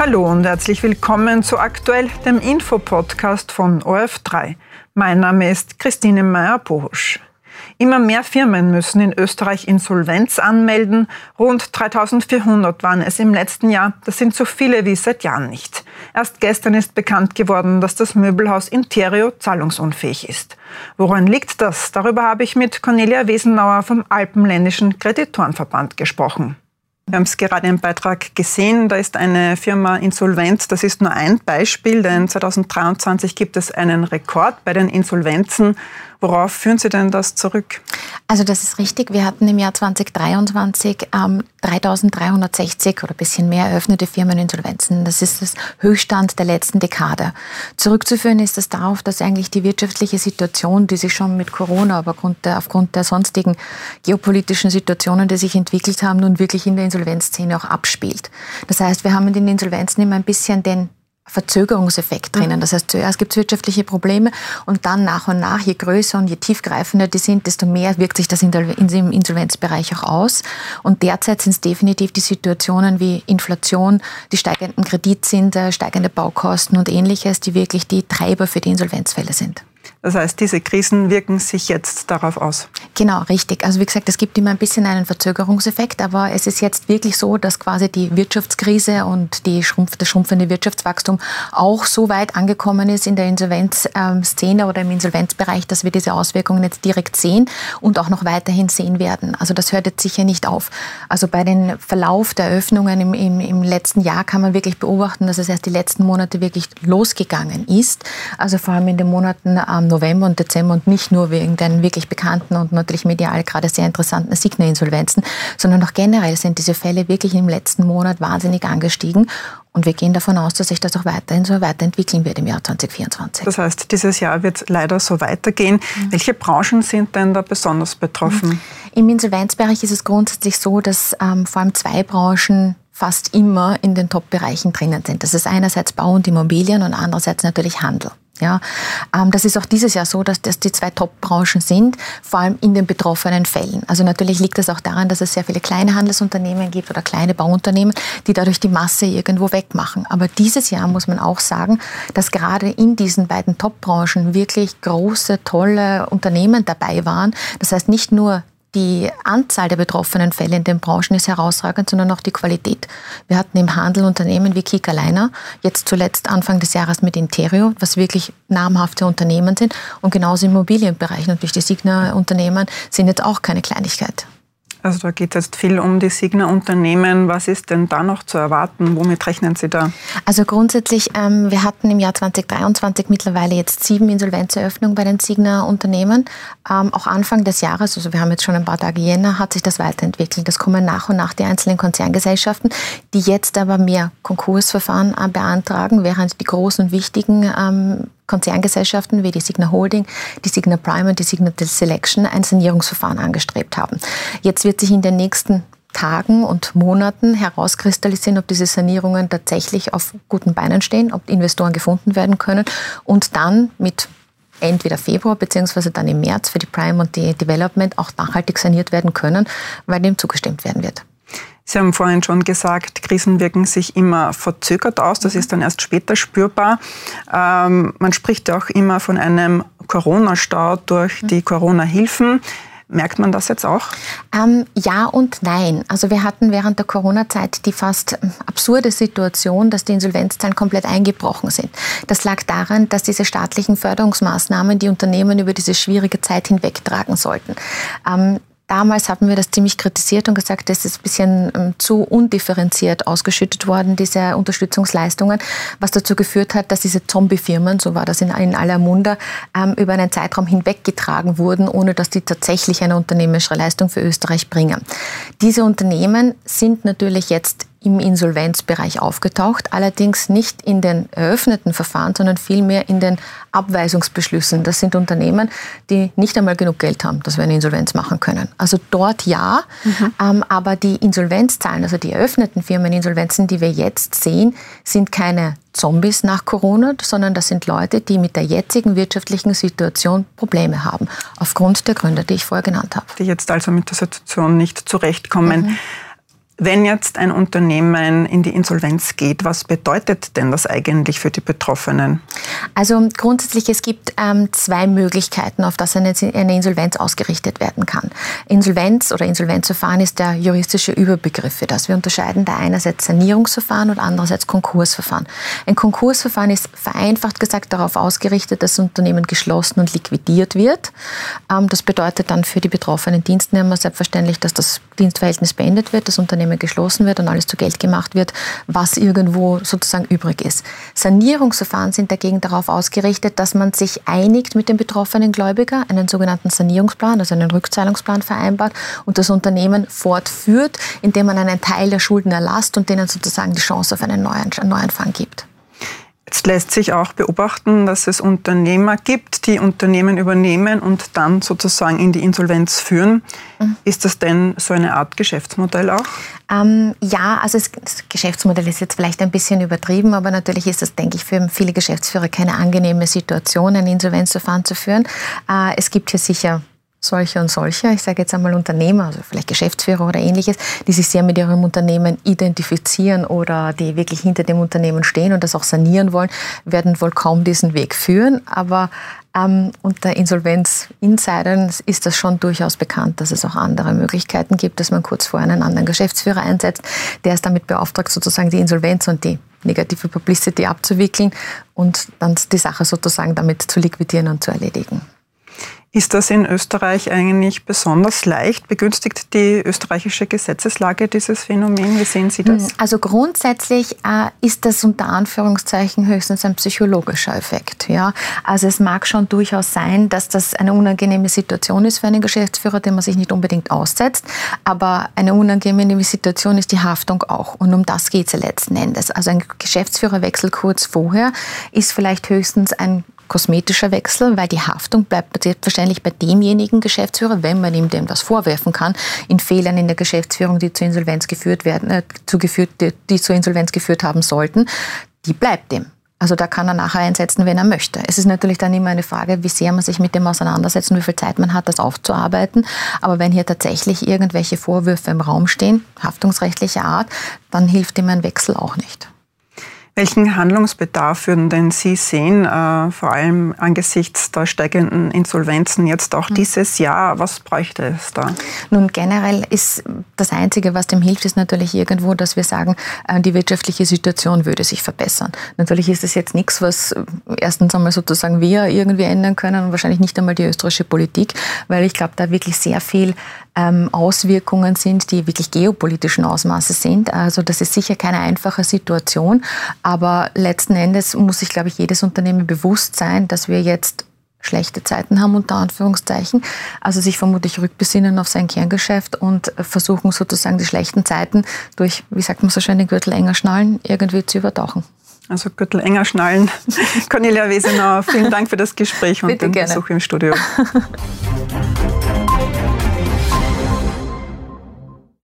Hallo und herzlich willkommen zu Aktuell, dem Infopodcast von ORF3. Mein Name ist Christine Meyer-Bohusch. Immer mehr Firmen müssen in Österreich Insolvenz anmelden. Rund 3400 waren es im letzten Jahr. Das sind so viele wie seit Jahren nicht. Erst gestern ist bekannt geworden, dass das Möbelhaus Interio zahlungsunfähig ist. Woran liegt das? Darüber habe ich mit Cornelia Wesenauer vom Alpenländischen Kreditorenverband gesprochen. Wir haben es gerade im Beitrag gesehen, da ist eine Firma insolvent. Das ist nur ein Beispiel, denn 2023 gibt es einen Rekord bei den Insolvenzen. Worauf führen Sie denn das zurück? Also das ist richtig. Wir hatten im Jahr 2023 ähm, 3.360 oder ein bisschen mehr eröffnete Firmeninsolvenzen. Das ist das Höchststand der letzten Dekade. Zurückzuführen ist das darauf, dass eigentlich die wirtschaftliche Situation, die sich schon mit Corona, aber aufgrund der, aufgrund der sonstigen geopolitischen Situationen, die sich entwickelt haben, nun wirklich in der Insolvenzszene auch abspielt. Das heißt, wir haben in den Insolvenzen immer ein bisschen den Verzögerungseffekt drinnen. Mhm. Das heißt, zuerst gibt es wirtschaftliche Probleme und dann nach und nach, je größer und je tiefgreifender die sind, desto mehr wirkt sich das in im Insolvenzbereich auch aus. Und derzeit sind es definitiv die Situationen wie Inflation, die steigenden Kreditzinsen, steigende Baukosten und ähnliches, die wirklich die Treiber für die Insolvenzfälle sind. Das heißt, diese Krisen wirken sich jetzt darauf aus. Genau, richtig. Also wie gesagt, es gibt immer ein bisschen einen Verzögerungseffekt, aber es ist jetzt wirklich so, dass quasi die Wirtschaftskrise und die Schrumpf, das schrumpfende Wirtschaftswachstum auch so weit angekommen ist in der Insolvenzszene oder im Insolvenzbereich, dass wir diese Auswirkungen jetzt direkt sehen und auch noch weiterhin sehen werden. Also das hört jetzt sicher nicht auf. Also bei den Verlauf der Öffnungen im, im, im letzten Jahr kann man wirklich beobachten, dass es erst die letzten Monate wirklich losgegangen ist. Also vor allem in den Monaten ähm, November und Dezember und nicht nur wegen den wirklich bekannten und natürlich medial gerade sehr interessanten Signa-Insolvenzen, sondern auch generell sind diese Fälle wirklich im letzten Monat wahnsinnig angestiegen. Und wir gehen davon aus, dass sich das auch weiterhin so weiterentwickeln wird im Jahr 2024. Das heißt, dieses Jahr wird leider so weitergehen. Mhm. Welche Branchen sind denn da besonders betroffen? Mhm. Im Insolvenzbereich ist es grundsätzlich so, dass ähm, vor allem zwei Branchen fast immer in den Top-Bereichen drinnen sind. Das ist einerseits Bau und Immobilien und andererseits natürlich Handel. Ja, ähm, das ist auch dieses Jahr so, dass das die zwei Top-Branchen sind, vor allem in den betroffenen Fällen. Also natürlich liegt das auch daran, dass es sehr viele kleine Handelsunternehmen gibt oder kleine Bauunternehmen, die dadurch die Masse irgendwo wegmachen. Aber dieses Jahr muss man auch sagen, dass gerade in diesen beiden Top-Branchen wirklich große, tolle Unternehmen dabei waren. Das heißt nicht nur die Anzahl der betroffenen Fälle in den Branchen ist herausragend, sondern auch die Qualität. Wir hatten im Handel Unternehmen wie Kika Leiner, jetzt zuletzt Anfang des Jahres mit Interio, was wirklich namhafte Unternehmen sind. Und genauso im Immobilienbereich natürlich die Signa-Unternehmen sind jetzt auch keine Kleinigkeit. Also da geht es jetzt viel um die Signa-Unternehmen. Was ist denn da noch zu erwarten? Womit rechnen Sie da? Also grundsätzlich, ähm, wir hatten im Jahr 2023 mittlerweile jetzt sieben Insolvenzeröffnungen bei den Signa-Unternehmen. Ähm, auch Anfang des Jahres, also wir haben jetzt schon ein paar Tage Jänner, hat sich das weiterentwickelt. Das kommen nach und nach die einzelnen Konzerngesellschaften, die jetzt aber mehr Konkursverfahren äh, beantragen, während die großen und wichtigen ähm, Konzerngesellschaften wie die Signa Holding, die Signa Prime und die Signa Selection ein Sanierungsverfahren angestrebt haben. Jetzt wird sich in den nächsten Tagen und Monaten herauskristallisieren, ob diese Sanierungen tatsächlich auf guten Beinen stehen, ob Investoren gefunden werden können und dann mit entweder Februar beziehungsweise dann im März für die Prime und die Development auch nachhaltig saniert werden können, weil dem zugestimmt werden wird. Sie haben vorhin schon gesagt, Krisen wirken sich immer verzögert aus. Das ist dann erst später spürbar. Ähm, man spricht ja auch immer von einem Corona-Stau durch die Corona-Hilfen. Merkt man das jetzt auch? Ähm, ja und nein. Also wir hatten während der Corona-Zeit die fast absurde Situation, dass die Insolvenzzahlen komplett eingebrochen sind. Das lag daran, dass diese staatlichen Förderungsmaßnahmen die Unternehmen über diese schwierige Zeit hinwegtragen sollten. Ähm, Damals haben wir das ziemlich kritisiert und gesagt, das ist ein bisschen ähm, zu undifferenziert ausgeschüttet worden, diese Unterstützungsleistungen, was dazu geführt hat, dass diese Zombie-Firmen, so war das in, aller Munde, ähm, über einen Zeitraum hinweggetragen wurden, ohne dass die tatsächlich eine unternehmerische Leistung für Österreich bringen. Diese Unternehmen sind natürlich jetzt im Insolvenzbereich aufgetaucht, allerdings nicht in den eröffneten Verfahren, sondern vielmehr in den Abweisungsbeschlüssen. Das sind Unternehmen, die nicht einmal genug Geld haben, dass wir eine Insolvenz machen können. Also dort ja, mhm. ähm, aber die Insolvenzzahlen, also die eröffneten Firmeninsolvenzen, die wir jetzt sehen, sind keine Zombies nach Corona, sondern das sind Leute, die mit der jetzigen wirtschaftlichen Situation Probleme haben, aufgrund der Gründe, die ich vorher genannt habe. Die jetzt also mit der Situation nicht zurechtkommen. Mhm. Wenn jetzt ein Unternehmen in die Insolvenz geht, was bedeutet denn das eigentlich für die Betroffenen? Also grundsätzlich, es gibt ähm, zwei Möglichkeiten, auf das eine, eine, Insolvenz ausgerichtet werden kann. Insolvenz oder Insolvenzverfahren ist der juristische Überbegriff für das. Wir unterscheiden da einerseits Sanierungsverfahren und andererseits Konkursverfahren. Ein Konkursverfahren ist vereinfacht gesagt darauf ausgerichtet, dass das Unternehmen geschlossen und liquidiert wird. Ähm, das bedeutet dann für die betroffenen Dienstnehmer selbstverständlich, dass das Dienstverhältnis beendet wird, das Unternehmen geschlossen wird und alles zu Geld gemacht wird, was irgendwo sozusagen übrig ist. Sanierungsverfahren sind dagegen darauf ausgerichtet, dass man sich einigt mit dem betroffenen Gläubiger, einen sogenannten Sanierungsplan, also einen Rückzahlungsplan vereinbart und das Unternehmen fortführt, indem man einen Teil der Schulden erlasst und denen sozusagen die Chance auf einen Neuanfang gibt. Jetzt lässt sich auch beobachten, dass es Unternehmer gibt, die Unternehmen übernehmen und dann sozusagen in die Insolvenz führen. Mhm. Ist das denn so eine Art Geschäftsmodell auch? Ähm, ja, also das Geschäftsmodell ist jetzt vielleicht ein bisschen übertrieben, aber natürlich ist das, denke ich, für viele Geschäftsführer keine angenehme Situation, ein Insolvenzverfahren zu führen. Äh, es gibt hier sicher solche und solche, ich sage jetzt einmal Unternehmer, also vielleicht Geschäftsführer oder ähnliches, die sich sehr mit ihrem Unternehmen identifizieren oder die wirklich hinter dem Unternehmen stehen und das auch sanieren wollen, werden wohl kaum diesen Weg führen. Aber ähm, unter Insolvenz-Insidern ist das schon durchaus bekannt, dass es auch andere Möglichkeiten gibt, dass man kurz vor einen anderen Geschäftsführer einsetzt, der ist damit beauftragt, sozusagen die Insolvenz und die negative Publicity abzuwickeln und dann die Sache sozusagen damit zu liquidieren und zu erledigen. Ist das in Österreich eigentlich besonders leicht? Begünstigt die österreichische Gesetzeslage dieses Phänomen? Wie sehen Sie das? Hm, also grundsätzlich äh, ist das unter Anführungszeichen höchstens ein psychologischer Effekt. Ja? Also es mag schon durchaus sein, dass das eine unangenehme Situation ist für einen Geschäftsführer, den man sich nicht unbedingt aussetzt. Aber eine unangenehme Situation ist die Haftung auch. Und um das geht es ja letzten Endes. Also ein Geschäftsführerwechsel kurz vorher ist vielleicht höchstens ein kosmetischer Wechsel, weil die Haftung bleibt selbstverständlich bei demjenigen Geschäftsführer, wenn man ihm dem das vorwerfen kann, in Fehlern in der Geschäftsführung, die zur Insolvenz geführt werden, äh, zu geführt, die, die zur Insolvenz geführt haben sollten, die bleibt dem. Also da kann er nachher einsetzen, wenn er möchte. Es ist natürlich dann immer eine Frage, wie sehr man sich mit dem auseinandersetzt und wie viel Zeit man hat, das aufzuarbeiten. Aber wenn hier tatsächlich irgendwelche Vorwürfe im Raum stehen, haftungsrechtlicher Art, dann hilft ihm ein Wechsel auch nicht. Welchen Handlungsbedarf würden denn Sie sehen, äh, vor allem angesichts der steigenden Insolvenzen jetzt auch hm. dieses Jahr? Was bräuchte es da? Nun, generell ist das Einzige, was dem hilft, ist natürlich irgendwo, dass wir sagen, äh, die wirtschaftliche Situation würde sich verbessern. Natürlich ist es jetzt nichts, was äh, erstens einmal sozusagen wir irgendwie ändern können und wahrscheinlich nicht einmal die österreichische Politik, weil ich glaube, da wirklich sehr viel ähm, Auswirkungen sind, die wirklich geopolitischen Ausmaßes sind. Also das ist sicher keine einfache Situation, aber letzten Endes muss sich, glaube ich, jedes Unternehmen bewusst sein, dass wir jetzt schlechte Zeiten haben, unter Anführungszeichen. Also sich vermutlich rückbesinnen auf sein Kerngeschäft und versuchen sozusagen die schlechten Zeiten durch, wie sagt man so schön, den Gürtel enger schnallen, irgendwie zu übertauchen. Also Gürtel enger schnallen. Cornelia Wesenauer, vielen Dank für das Gespräch und Bitte den gerne. Besuch im Studio.